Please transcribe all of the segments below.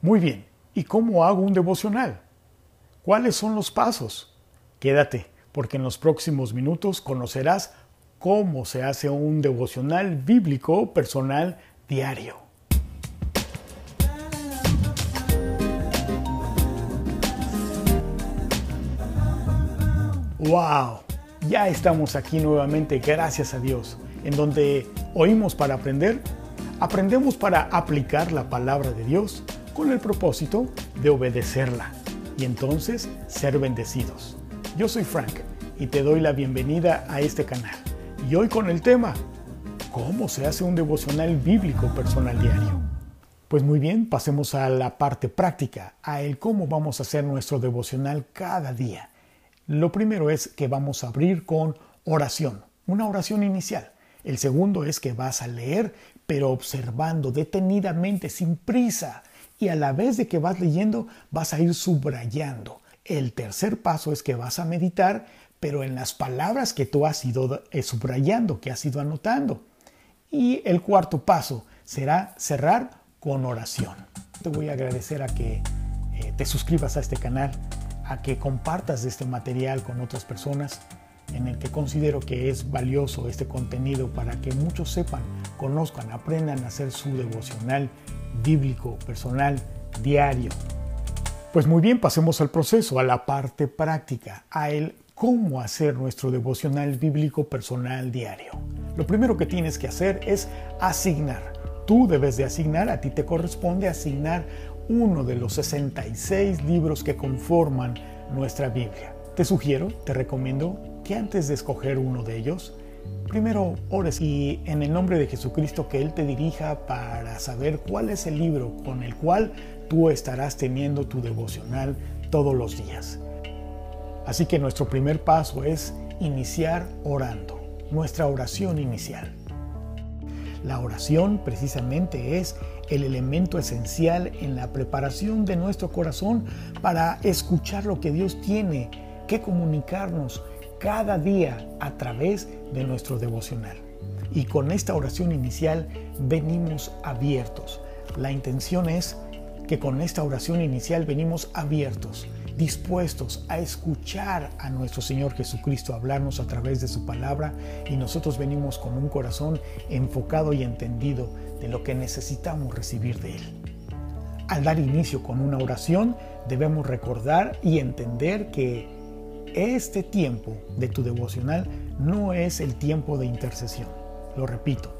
Muy bien, ¿y cómo hago un devocional? ¿Cuáles son los pasos? Quédate, porque en los próximos minutos conocerás cómo se hace un devocional bíblico personal diario. ¡Wow! Ya estamos aquí nuevamente, gracias a Dios, en donde oímos para aprender, aprendemos para aplicar la palabra de Dios con el propósito de obedecerla y entonces ser bendecidos. Yo soy Frank y te doy la bienvenida a este canal. Y hoy con el tema, ¿cómo se hace un devocional bíblico personal diario? Pues muy bien, pasemos a la parte práctica, a el cómo vamos a hacer nuestro devocional cada día. Lo primero es que vamos a abrir con oración, una oración inicial. El segundo es que vas a leer, pero observando detenidamente, sin prisa, y a la vez de que vas leyendo vas a ir subrayando. El tercer paso es que vas a meditar, pero en las palabras que tú has ido eh, subrayando, que has ido anotando. Y el cuarto paso será cerrar con oración. Te voy a agradecer a que eh, te suscribas a este canal, a que compartas este material con otras personas en el que considero que es valioso este contenido para que muchos sepan, conozcan, aprendan a hacer su devocional bíblico, personal, diario. Pues muy bien, pasemos al proceso, a la parte práctica, a el cómo hacer nuestro devocional bíblico personal diario. Lo primero que tienes que hacer es asignar. Tú debes de asignar, a ti te corresponde asignar uno de los 66 libros que conforman nuestra Biblia. Te sugiero, te recomiendo que antes de escoger uno de ellos, Primero ores y en el nombre de Jesucristo que Él te dirija para saber cuál es el libro con el cual tú estarás teniendo tu devocional todos los días. Así que nuestro primer paso es iniciar orando, nuestra oración inicial. La oración precisamente es el elemento esencial en la preparación de nuestro corazón para escuchar lo que Dios tiene que comunicarnos cada día a través de nuestro devocional. Y con esta oración inicial venimos abiertos. La intención es que con esta oración inicial venimos abiertos, dispuestos a escuchar a nuestro Señor Jesucristo hablarnos a través de su palabra y nosotros venimos con un corazón enfocado y entendido de lo que necesitamos recibir de Él. Al dar inicio con una oración debemos recordar y entender que este tiempo de tu devocional no es el tiempo de intercesión. Lo repito.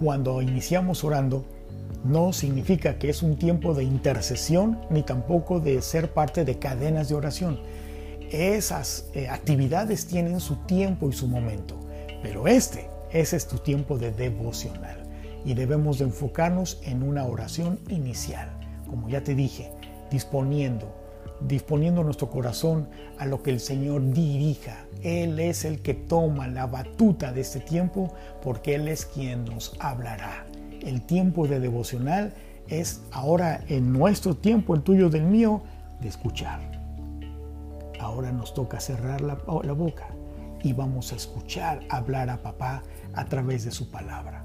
Cuando iniciamos orando, no significa que es un tiempo de intercesión ni tampoco de ser parte de cadenas de oración. Esas eh, actividades tienen su tiempo y su momento, pero este, ese es tu tiempo de devocional y debemos de enfocarnos en una oración inicial, como ya te dije, disponiendo disponiendo nuestro corazón a lo que el Señor dirija. Él es el que toma la batuta de este tiempo porque Él es quien nos hablará. El tiempo de devocional es ahora en nuestro tiempo, el tuyo del mío, de escuchar. Ahora nos toca cerrar la, boca y vamos a escuchar hablar a papá a través de su palabra.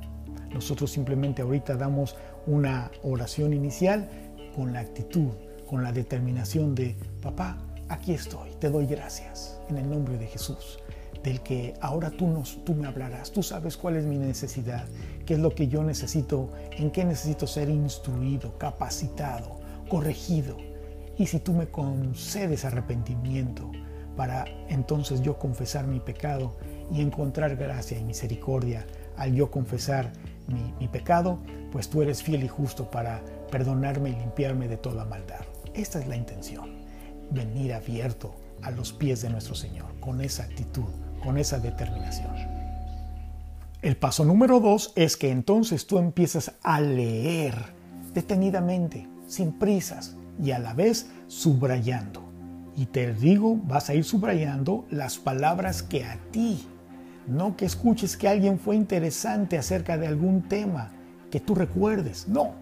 Nosotros simplemente ahorita damos una oración inicial con la actitud con la determinación de, papá, aquí estoy, te doy gracias en el nombre de Jesús, del que ahora tú, nos, tú me hablarás, tú sabes cuál es mi necesidad, qué es lo que yo necesito, en qué necesito ser instruido, capacitado, corregido. Y si tú me concedes arrepentimiento para entonces yo confesar mi pecado y encontrar gracia y misericordia al yo confesar mi, mi pecado, pues tú eres fiel y justo para perdonarme y limpiarme de toda maldad. Esta es la intención, venir abierto a los pies de nuestro Señor, con esa actitud, con esa determinación. El paso número dos es que entonces tú empiezas a leer detenidamente, sin prisas y a la vez subrayando. Y te digo, vas a ir subrayando las palabras que a ti, no que escuches que alguien fue interesante acerca de algún tema que tú recuerdes, no,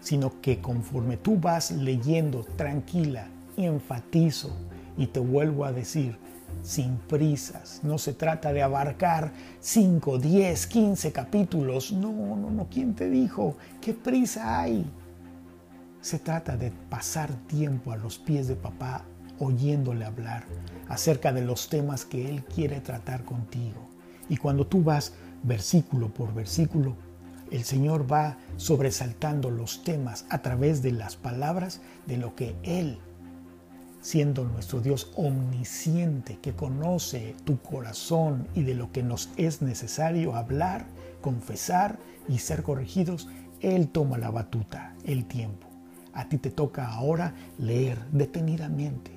sino que conforme tú vas leyendo tranquila, enfatizo y te vuelvo a decir, sin prisas. No se trata de abarcar 5, 10, 15 capítulos. No, no, no. ¿Quién te dijo? ¿Qué prisa hay? Se trata de pasar tiempo a los pies de papá oyéndole hablar acerca de los temas que Él quiere tratar contigo. Y cuando tú vas versículo por versículo, el Señor va sobresaltando los temas a través de las palabras de lo que Él, siendo nuestro Dios omnisciente, que conoce tu corazón y de lo que nos es necesario hablar, confesar y ser corregidos, Él toma la batuta, el tiempo. A ti te toca ahora leer detenidamente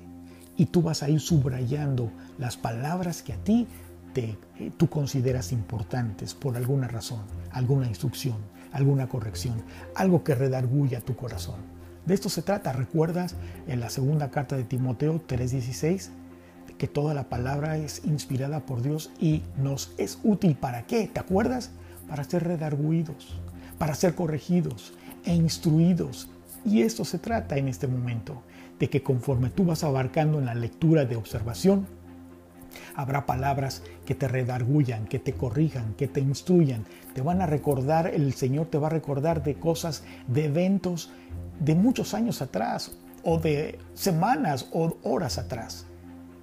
y tú vas a ir subrayando las palabras que a ti eh, tú consideras importantes por alguna razón, alguna instrucción, alguna corrección, algo que redarguya tu corazón. De esto se trata. ¿Recuerdas en la segunda carta de Timoteo 3:16 que toda la palabra es inspirada por Dios y nos es útil para qué? ¿Te acuerdas? Para ser redarguidos, para ser corregidos e instruidos. Y esto se trata en este momento, de que conforme tú vas abarcando en la lectura de observación, Habrá palabras que te redargullan, que te corrijan, que te instruyan. Te van a recordar, el Señor te va a recordar de cosas, de eventos de muchos años atrás o de semanas o horas atrás,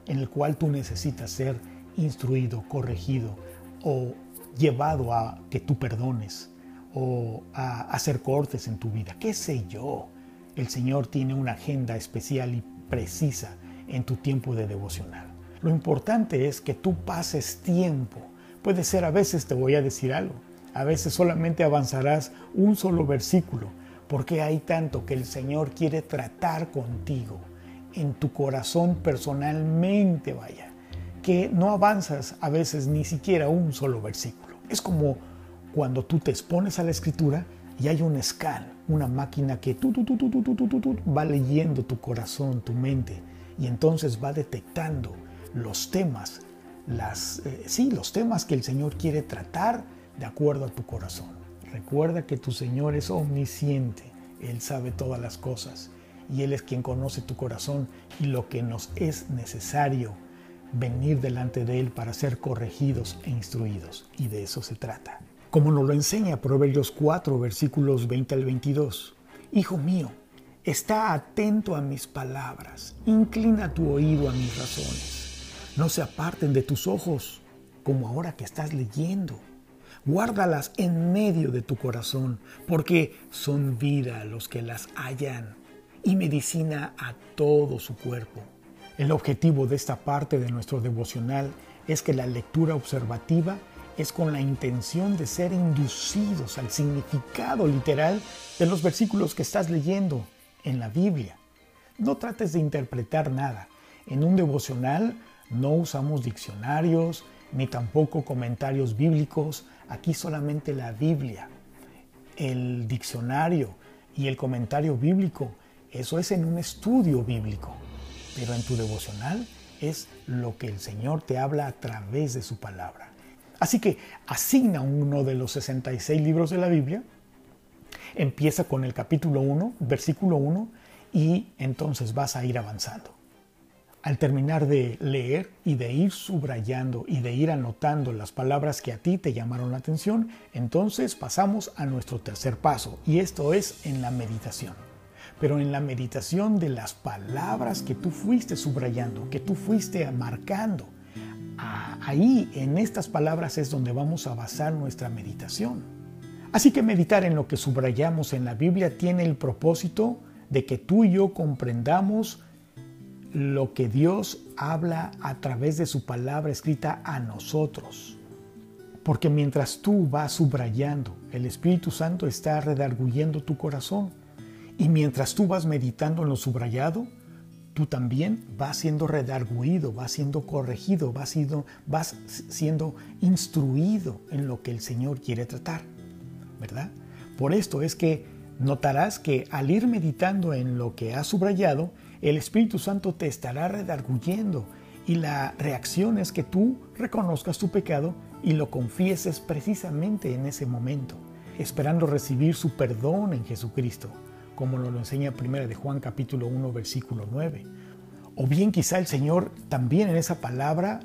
en el cual tú necesitas ser instruido, corregido o llevado a que tú perdones o a hacer cortes en tu vida. ¿Qué sé yo? El Señor tiene una agenda especial y precisa en tu tiempo de devocional. Lo importante es que tú pases tiempo. Puede ser a veces, te voy a decir algo, a veces solamente avanzarás un solo versículo, porque hay tanto que el Señor quiere tratar contigo en tu corazón personalmente, vaya, que no avanzas a veces ni siquiera un solo versículo. Es como cuando tú te expones a la escritura y hay un scan, una máquina que tú, tú, tú, va leyendo tu corazón, tu mente, y entonces va detectando los temas, las, eh, sí, los temas que el Señor quiere tratar de acuerdo a tu corazón. Recuerda que tu Señor es omnisciente, Él sabe todas las cosas y Él es quien conoce tu corazón y lo que nos es necesario venir delante de Él para ser corregidos e instruidos. Y de eso se trata. Como nos lo enseña Proverbios 4, versículos 20 al 22. Hijo mío, está atento a mis palabras, inclina tu oído a mis razones no se aparten de tus ojos, como ahora que estás leyendo. Guárdalas en medio de tu corazón, porque son vida los que las hallan y medicina a todo su cuerpo. El objetivo de esta parte de nuestro devocional es que la lectura observativa es con la intención de ser inducidos al significado literal de los versículos que estás leyendo en la Biblia. No trates de interpretar nada. En un devocional no usamos diccionarios ni tampoco comentarios bíblicos. Aquí solamente la Biblia. El diccionario y el comentario bíblico, eso es en un estudio bíblico. Pero en tu devocional es lo que el Señor te habla a través de su palabra. Así que asigna uno de los 66 libros de la Biblia, empieza con el capítulo 1, versículo 1, y entonces vas a ir avanzando. Al terminar de leer y de ir subrayando y de ir anotando las palabras que a ti te llamaron la atención, entonces pasamos a nuestro tercer paso y esto es en la meditación. Pero en la meditación de las palabras que tú fuiste subrayando, que tú fuiste marcando, ahí en estas palabras es donde vamos a basar nuestra meditación. Así que meditar en lo que subrayamos en la Biblia tiene el propósito de que tú y yo comprendamos lo que Dios habla a través de su palabra escrita a nosotros. Porque mientras tú vas subrayando, el Espíritu Santo está redarguyendo tu corazón. Y mientras tú vas meditando en lo subrayado, tú también vas siendo redarguido, vas siendo corregido, vas siendo, vas siendo instruido en lo que el Señor quiere tratar. ¿Verdad? Por esto es que notarás que al ir meditando en lo que has subrayado, el Espíritu Santo te estará redarguyendo y la reacción es que tú reconozcas tu pecado y lo confieses precisamente en ese momento, esperando recibir su perdón en Jesucristo, como nos lo enseña 1 de Juan capítulo 1 versículo 9. O bien quizá el Señor también en esa palabra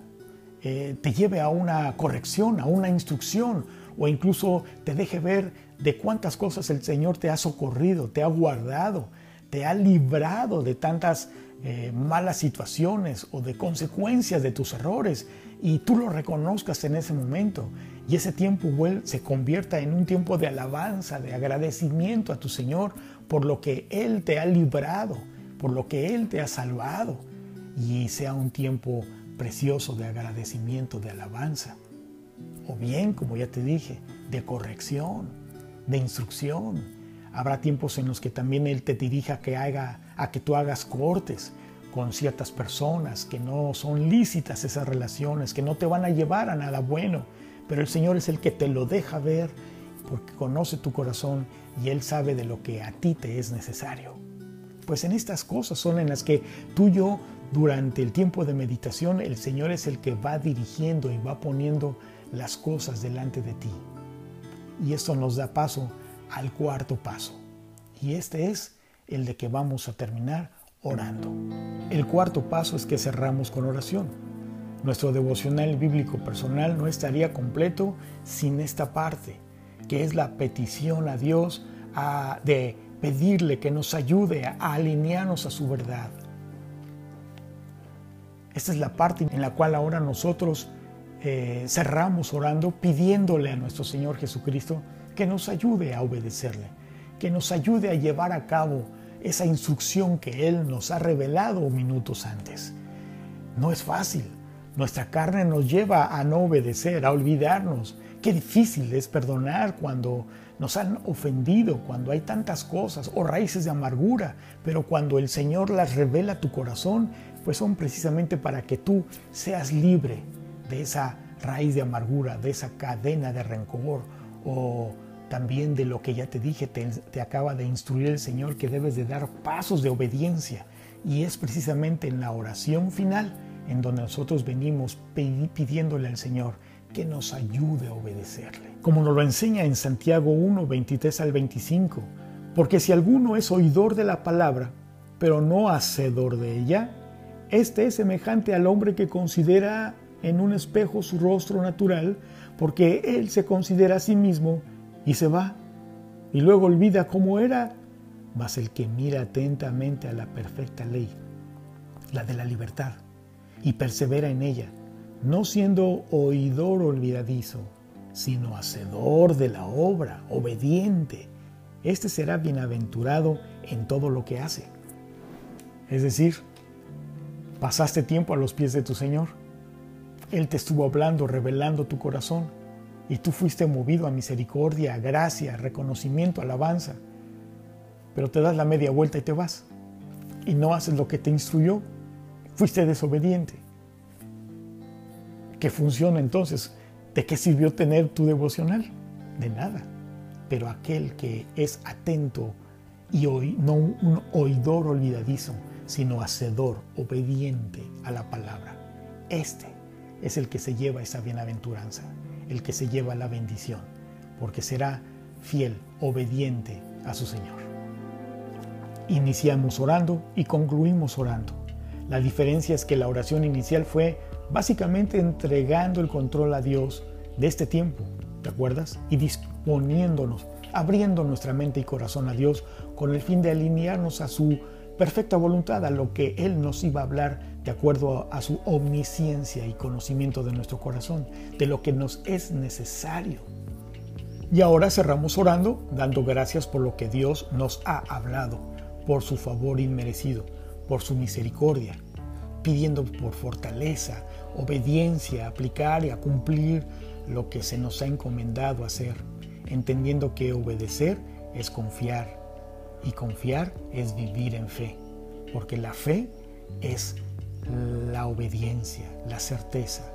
eh, te lleve a una corrección, a una instrucción, o incluso te deje ver de cuántas cosas el Señor te ha socorrido, te ha guardado, te ha librado de tantas eh, malas situaciones o de consecuencias de tus errores y tú lo reconozcas en ese momento y ese tiempo se convierta en un tiempo de alabanza, de agradecimiento a tu Señor por lo que Él te ha librado, por lo que Él te ha salvado y sea un tiempo precioso de agradecimiento, de alabanza. O bien, como ya te dije, de corrección, de instrucción. Habrá tiempos en los que también Él te dirija que, haga, a que tú hagas cortes con ciertas personas, que no son lícitas esas relaciones, que no te van a llevar a nada bueno. Pero el Señor es el que te lo deja ver porque conoce tu corazón y Él sabe de lo que a ti te es necesario. Pues en estas cosas son en las que tú y yo durante el tiempo de meditación el Señor es el que va dirigiendo y va poniendo las cosas delante de ti. Y esto nos da paso al cuarto paso. Y este es el de que vamos a terminar orando. El cuarto paso es que cerramos con oración. Nuestro devocional bíblico personal no estaría completo sin esta parte, que es la petición a Dios de pedirle que nos ayude a alinearnos a su verdad, esta es la parte en la cual ahora nosotros eh, cerramos orando, pidiéndole a nuestro Señor Jesucristo que nos ayude a obedecerle, que nos ayude a llevar a cabo esa instrucción que Él nos ha revelado minutos antes. No es fácil. Nuestra carne nos lleva a no obedecer, a olvidarnos. Qué difícil es perdonar cuando nos han ofendido, cuando hay tantas cosas o raíces de amargura, pero cuando el Señor las revela a tu corazón, pues son precisamente para que tú seas libre de esa raíz de amargura, de esa cadena de rencor o también de lo que ya te dije, te, acaba de instruir el Señor que debes de dar pasos de obediencia. Y es precisamente en la oración final en donde nosotros venimos pidiéndole al Señor que nos ayude a obedecerle. Como nos lo enseña en Santiago 1, 23 al 25. Porque si alguno es oidor de la palabra, pero no hacedor de ella, este es semejante al hombre que considera en un espejo su rostro natural, porque él se considera a sí mismo y se va, y luego olvida cómo era. Mas el que mira atentamente a la perfecta ley, la de la libertad, y persevera en ella, no siendo oidor olvidadizo, sino hacedor de la obra, obediente, este será bienaventurado en todo lo que hace. Es decir, Pasaste tiempo a los pies de tu Señor. Él te estuvo hablando, revelando tu corazón, y tú fuiste movido a misericordia, a gracia, a reconocimiento, alabanza. Pero te das la media vuelta y te vas. Y no haces lo que te instruyó. Fuiste desobediente. ¿Qué funciona entonces? ¿De qué sirvió tener tu devocional? De nada. Pero aquel que es atento y hoy, no un oidor olvidadizo, sino hacedor, obediente a la palabra. Este es el que se lleva esa bienaventuranza, el que se lleva la bendición, porque será fiel, obediente a su Señor. Iniciamos orando y concluimos orando. La diferencia es que la oración inicial fue básicamente entregando el control a Dios de este tiempo, ¿te acuerdas? Y disponiéndonos, abriendo nuestra mente y corazón a Dios con el fin de alinearnos a su perfecta voluntad a lo que Él nos iba a hablar de acuerdo a su omnisciencia y conocimiento de nuestro corazón, de lo que nos es necesario. Y ahora cerramos orando, dando gracias por lo que Dios nos ha hablado, por su favor inmerecido, por su misericordia, pidiendo por fortaleza, obediencia, aplicar y a cumplir lo que se nos ha encomendado hacer, entendiendo que obedecer es confiar y confiar es vivir en fe, porque la fe es la obediencia, la certeza.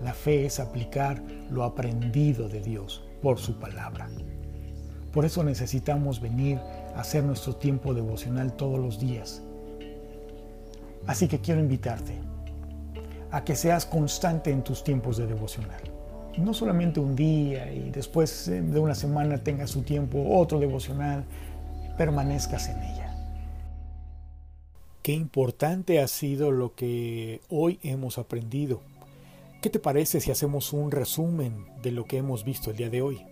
La fe es aplicar lo aprendido de Dios por su palabra. Por eso necesitamos venir a hacer nuestro tiempo devocional todos los días. Así que quiero invitarte a que seas constante en tus tiempos de devocional. No solamente un día y después de una semana tengas su tiempo, otro devocional, permanezcas en ella. Qué importante ha sido lo que hoy hemos aprendido. ¿Qué te parece si hacemos un resumen de lo que hemos visto el día de hoy?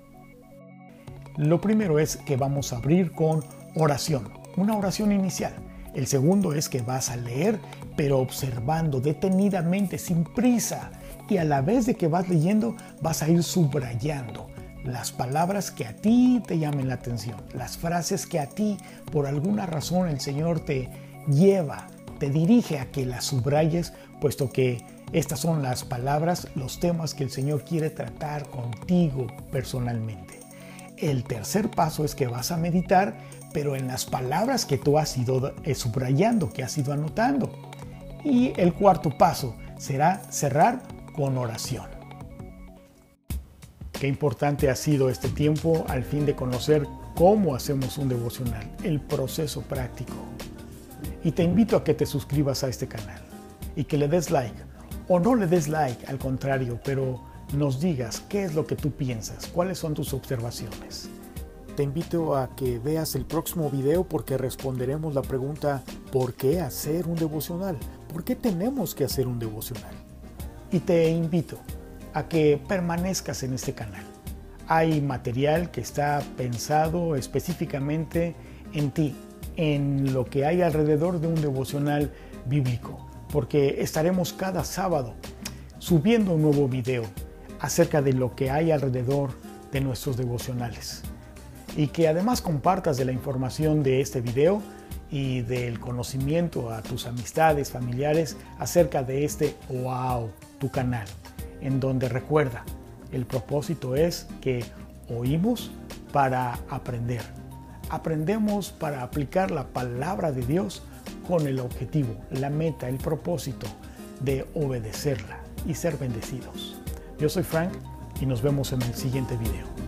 Lo primero es que vamos a abrir con oración. una oración inicial. El segundo es que vas a leer, pero observando detenidamente, sin prisa. Y a la vez de que vas leyendo, vas a ir subrayando las palabras que a ti te llamen la atención, las frases que a ti por alguna razón el Señor te lleva, te dirige a que las subrayes, puesto que estas son las palabras, los temas que el Señor quiere tratar contigo personalmente. El tercer paso es que vas a meditar, pero en las palabras que tú has ido eh, subrayando, que has ido anotando. Y el cuarto paso será cerrar con oración. Qué importante ha sido este tiempo al fin de conocer cómo hacemos un devocional, el proceso práctico. Y te invito a que te suscribas a este canal y que le des like o no le des like, al contrario, pero nos digas qué es lo que tú piensas, cuáles son tus observaciones. Te invito a que veas el próximo video porque responderemos la pregunta ¿por qué hacer un devocional? ¿Por qué tenemos que hacer un devocional? Y te invito a que permanezcas en este canal. Hay material que está pensado específicamente en ti, en lo que hay alrededor de un devocional bíblico, porque estaremos cada sábado subiendo un nuevo video acerca de lo que hay alrededor de nuestros devocionales. Y que además compartas de la información de este video y del conocimiento a tus amistades, familiares acerca de este wow, tu canal, en donde recuerda, el propósito es que oímos para aprender. Aprendemos para aplicar la palabra de Dios con el objetivo, la meta, el propósito de obedecerla y ser bendecidos. Yo soy Frank y nos vemos en el siguiente video.